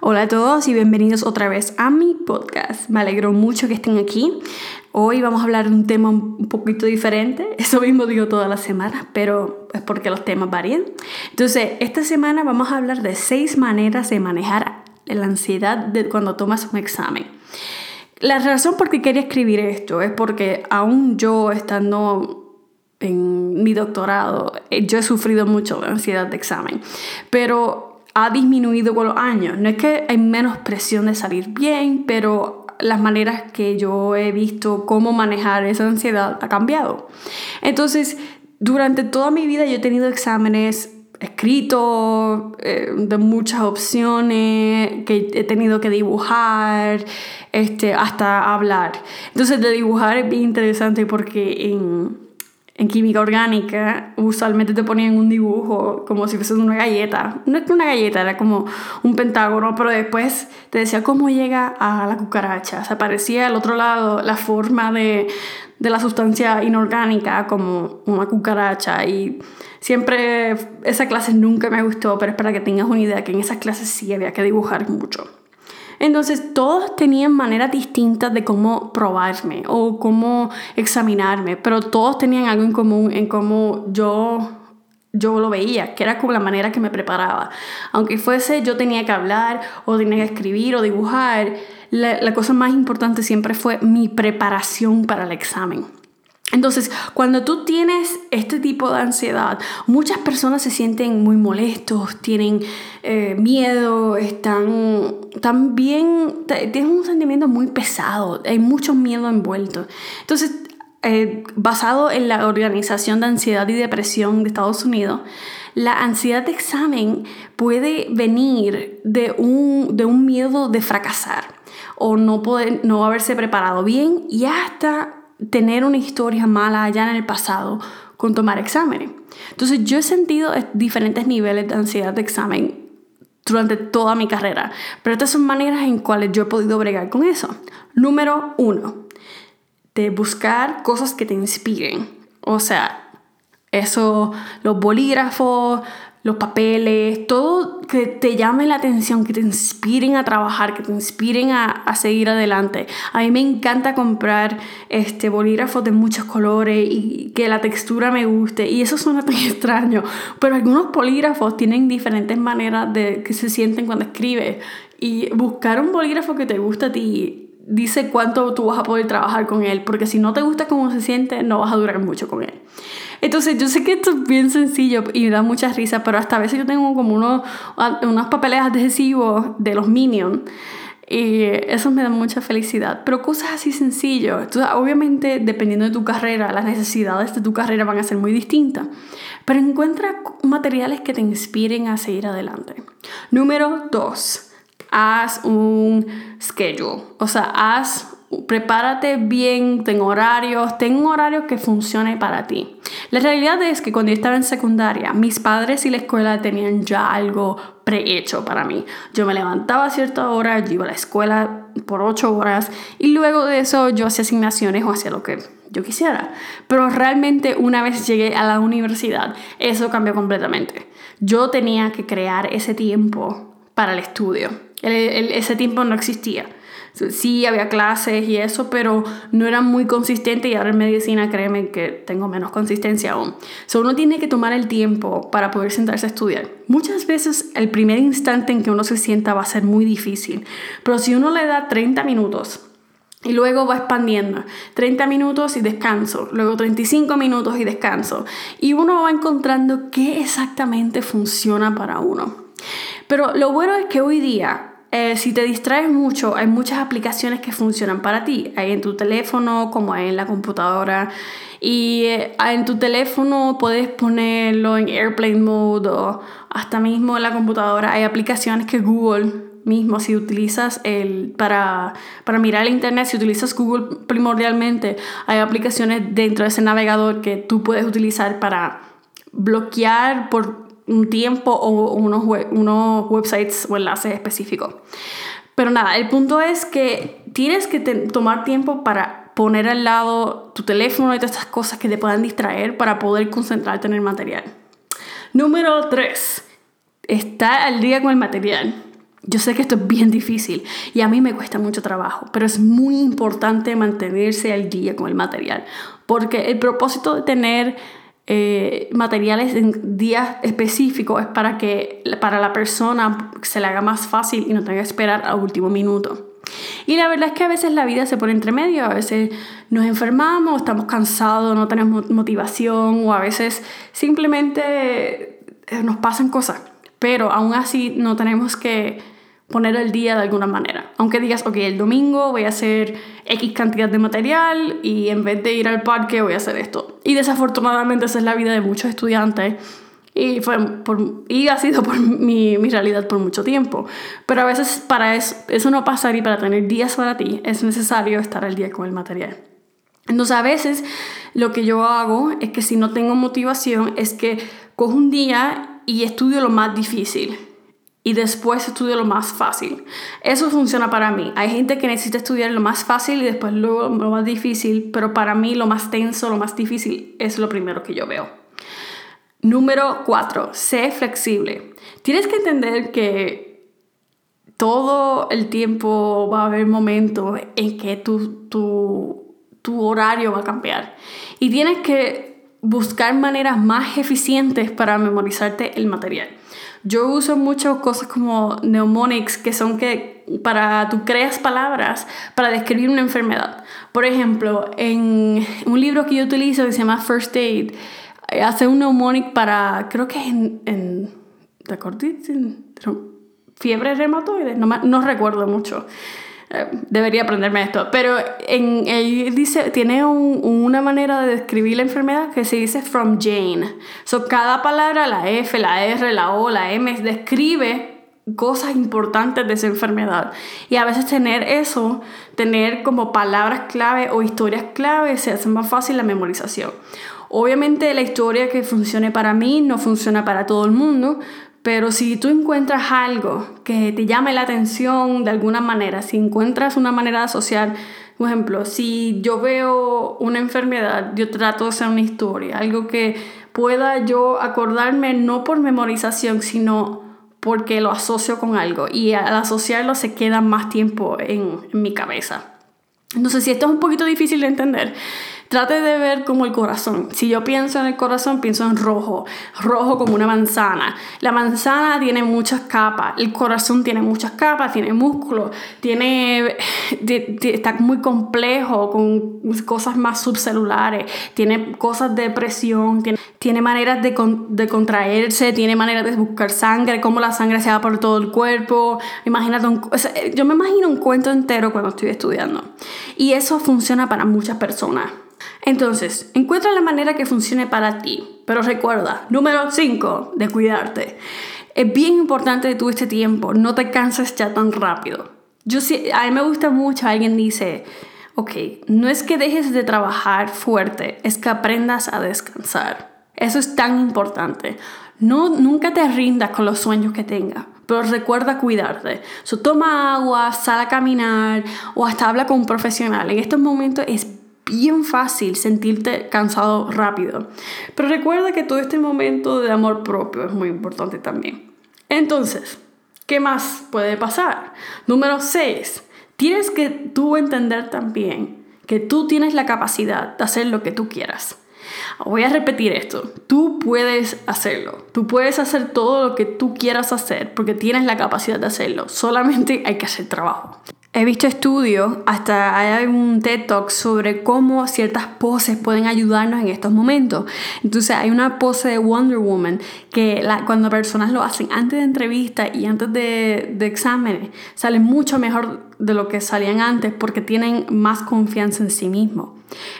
Hola a todos y bienvenidos otra vez a mi podcast. Me alegro mucho que estén aquí. Hoy vamos a hablar de un tema un poquito diferente. Eso mismo digo todas las semanas, pero es porque los temas varían. Entonces, esta semana vamos a hablar de seis maneras de manejar la ansiedad de cuando tomas un examen. La razón por qué quería escribir esto es porque aún yo estando en mi doctorado, eh, yo he sufrido mucho de ansiedad de examen, pero ha disminuido con los años. No es que hay menos presión de salir bien, pero las maneras que yo he visto cómo manejar esa ansiedad ha cambiado. Entonces, durante toda mi vida yo he tenido exámenes escritos eh, de muchas opciones que he tenido que dibujar este, hasta hablar. Entonces, de dibujar es bien interesante porque en en química orgánica usualmente te ponían un dibujo como si fuese una galleta. No es que una galleta, era como un pentágono, pero después te decía cómo llega a la cucaracha. O sea, parecía al otro lado la forma de, de la sustancia inorgánica como una cucaracha. Y siempre esa clase nunca me gustó, pero es para que tengas una idea que en esas clases sí había que dibujar mucho. Entonces todos tenían maneras distintas de cómo probarme o cómo examinarme, pero todos tenían algo en común en cómo yo yo lo veía, que era como la manera que me preparaba. Aunque fuese yo tenía que hablar o tenía que escribir o dibujar, la, la cosa más importante siempre fue mi preparación para el examen. Entonces, cuando tú tienes este tipo de ansiedad, muchas personas se sienten muy molestos, tienen eh, miedo, están también, tienen un sentimiento muy pesado, hay mucho miedo envuelto. Entonces, eh, basado en la Organización de Ansiedad y Depresión de Estados Unidos, la ansiedad de examen puede venir de un, de un miedo de fracasar o no, poder, no haberse preparado bien y hasta tener una historia mala allá en el pasado con tomar exámenes. Entonces yo he sentido diferentes niveles de ansiedad de examen durante toda mi carrera, pero estas son maneras en cuales yo he podido bregar con eso. Número uno, de buscar cosas que te inspiren. O sea, eso, los bolígrafos, los papeles, todo que te llame la atención, que te inspiren a trabajar, que te inspiren a, a, seguir adelante. A mí me encanta comprar este, bolígrafos de muchos colores y que la textura me guste. Y eso suena tan extraño, pero algunos bolígrafos tienen diferentes maneras de que se sienten cuando escribes. Y buscar un bolígrafo que te guste a ti dice cuánto tú vas a poder trabajar con él, porque si no te gusta cómo se siente, no vas a durar mucho con él. Entonces, yo sé que esto es bien sencillo y da mucha risa, pero hasta a veces yo tengo como unos, unos papeles adhesivos de los Minions. Y eso me da mucha felicidad. Pero cosas así sencillas. Entonces, obviamente, dependiendo de tu carrera, las necesidades de tu carrera van a ser muy distintas. Pero encuentra materiales que te inspiren a seguir adelante. Número dos, haz un schedule. O sea, haz prepárate bien, ten horarios, ten un horario que funcione para ti. La realidad es que cuando yo estaba en secundaria, mis padres y la escuela tenían ya algo prehecho para mí. Yo me levantaba a cierta hora, yo iba a la escuela por ocho horas y luego de eso yo hacía asignaciones o hacía lo que yo quisiera. Pero realmente una vez llegué a la universidad, eso cambió completamente. Yo tenía que crear ese tiempo para el estudio. Ese tiempo no existía sí había clases y eso, pero no era muy consistente y ahora en medicina créeme que tengo menos consistencia aún. So, uno tiene que tomar el tiempo para poder sentarse a estudiar. Muchas veces el primer instante en que uno se sienta va a ser muy difícil, pero si uno le da 30 minutos, y luego va expandiendo. 30 minutos y descanso. Luego 35 minutos y descanso. Y uno va encontrando qué exactamente funciona para uno. Pero lo bueno es que hoy día eh, si te distraes mucho, hay muchas aplicaciones que funcionan para ti. Hay en tu teléfono, como hay en la computadora. Y eh, en tu teléfono puedes ponerlo en airplane mode o hasta mismo en la computadora. Hay aplicaciones que Google mismo, si utilizas el, para, para mirar el internet, si utilizas Google primordialmente, hay aplicaciones dentro de ese navegador que tú puedes utilizar para bloquear por un tiempo o unos, unos websites o enlaces específicos. Pero nada, el punto es que tienes que tomar tiempo para poner al lado tu teléfono y todas estas cosas que te puedan distraer para poder concentrarte en el material. Número 3. Está al día con el material. Yo sé que esto es bien difícil y a mí me cuesta mucho trabajo, pero es muy importante mantenerse al día con el material, porque el propósito de tener eh, materiales en días específicos es para que para la persona se le haga más fácil y no tenga que esperar al último minuto. Y la verdad es que a veces la vida se pone entre medio, a veces nos enfermamos, estamos cansados, no tenemos motivación o a veces simplemente eh, nos pasan cosas. Pero aún así no tenemos que poner el día de alguna manera. Aunque digas, ok, el domingo voy a hacer X cantidad de material y en vez de ir al parque voy a hacer esto. Y desafortunadamente esa es la vida de muchos estudiantes y, fue y ha sido por mi, mi, realidad por mucho tiempo. Pero a veces para eso, eso no pasar y para tener días para ti es necesario estar al día con el material. Entonces a veces lo que yo hago es que si no tengo motivación es que cojo un día y estudio lo más difícil y después estudio lo más fácil. Eso funciona para mí. Hay gente que necesita estudiar lo más fácil y después lo, lo más difícil, pero para mí lo más tenso, lo más difícil es lo primero que yo veo. Número 4. Sé flexible. Tienes que entender que todo el tiempo va a haber momentos en que tu, tu, tu horario va a cambiar. Y tienes que buscar maneras más eficientes para memorizarte el material. Yo uso muchas cosas como mnemonics, que son que para tú creas palabras para describir una enfermedad. Por ejemplo, en un libro que yo utilizo que se llama First Aid, eh, hace un mnemonic para, creo que en, en ¿te Fiebre reumatoide, no, no recuerdo mucho. Debería aprenderme esto, pero en, él dice, tiene una manera de describir la enfermedad que se dice from Jane. So, cada palabra, la F, la R, la O, la M, describe cosas importantes de esa enfermedad. Y a veces tener eso, tener como palabras clave o historias clave, se hace más fácil la memorización. Obviamente la historia que funcione para mí no funciona para todo el mundo, pero si tú encuentras algo que te llame la atención de alguna manera, si encuentras una manera de asociar, por ejemplo, si yo veo una enfermedad, yo trato de hacer una historia, algo que pueda yo acordarme no por memorización, sino porque lo asocio con algo y al asociarlo se queda más tiempo en, mi cabeza. Entonces, si esto es un poquito difícil de entender, Trate de ver como el corazón. Si yo pienso en el corazón, pienso en rojo. Rojo como una manzana. La manzana tiene muchas capas. El corazón tiene muchas capas, tiene músculo, tiene, está muy complejo con cosas más subcelulares. Tiene cosas de presión, tiene, tiene maneras de, de contraerse, tiene maneras de buscar sangre, cómo la sangre se va por todo el cuerpo. Imagínate yo me imagino un cuento entero cuando estoy estudiando. Y eso funciona para muchas personas. Entonces, encuentra la manera que funcione para ti. Pero recuerda, número 5, de cuidarte. Es bien importante de tu este tiempo, no te canses ya tan rápido. Yo sí, a mí me gusta mucho, alguien dice, ok, no es que dejes de trabajar fuerte, es que aprendas a descansar. Eso es tan importante. No, nunca te rindas con los sueños que tengas, pero recuerda cuidarte. So, toma agua, sal a caminar o hasta habla con un profesional. En estos momentos es bien fácil sentirte cansado rápido. Pero recuerda que todo este momento de amor propio es muy importante también. Entonces, ¿qué más puede pasar? Número 6. Tienes que tú entender también que tú tienes la capacidad de hacer lo que tú quieras. Voy a repetir esto. Tú puedes hacerlo. Tú puedes hacer todo lo que tú quieras hacer porque tienes la capacidad de hacerlo. Solamente hay que hacer trabajo. He visto estudios, hasta hay un TED Talk sobre cómo ciertas poses pueden ayudarnos en estos momentos. Entonces hay una pose de Wonder Woman que la, cuando personas lo hacen antes de entrevistas y antes de, de exámenes, salen mucho mejor de lo que salían antes porque tienen más confianza en sí mismos.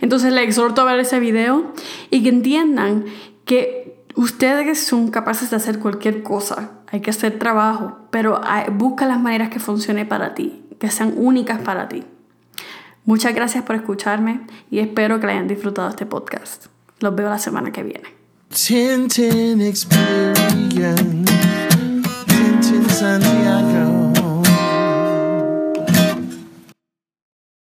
Entonces les exhorto a ver ese video y que entiendan que ustedes son capaces de hacer cualquier cosa. Hay que hacer trabajo, pero busca las maneras que funcione para ti que sean únicas para ti. Muchas gracias por escucharme y espero que hayan disfrutado este podcast. Los veo la semana que viene.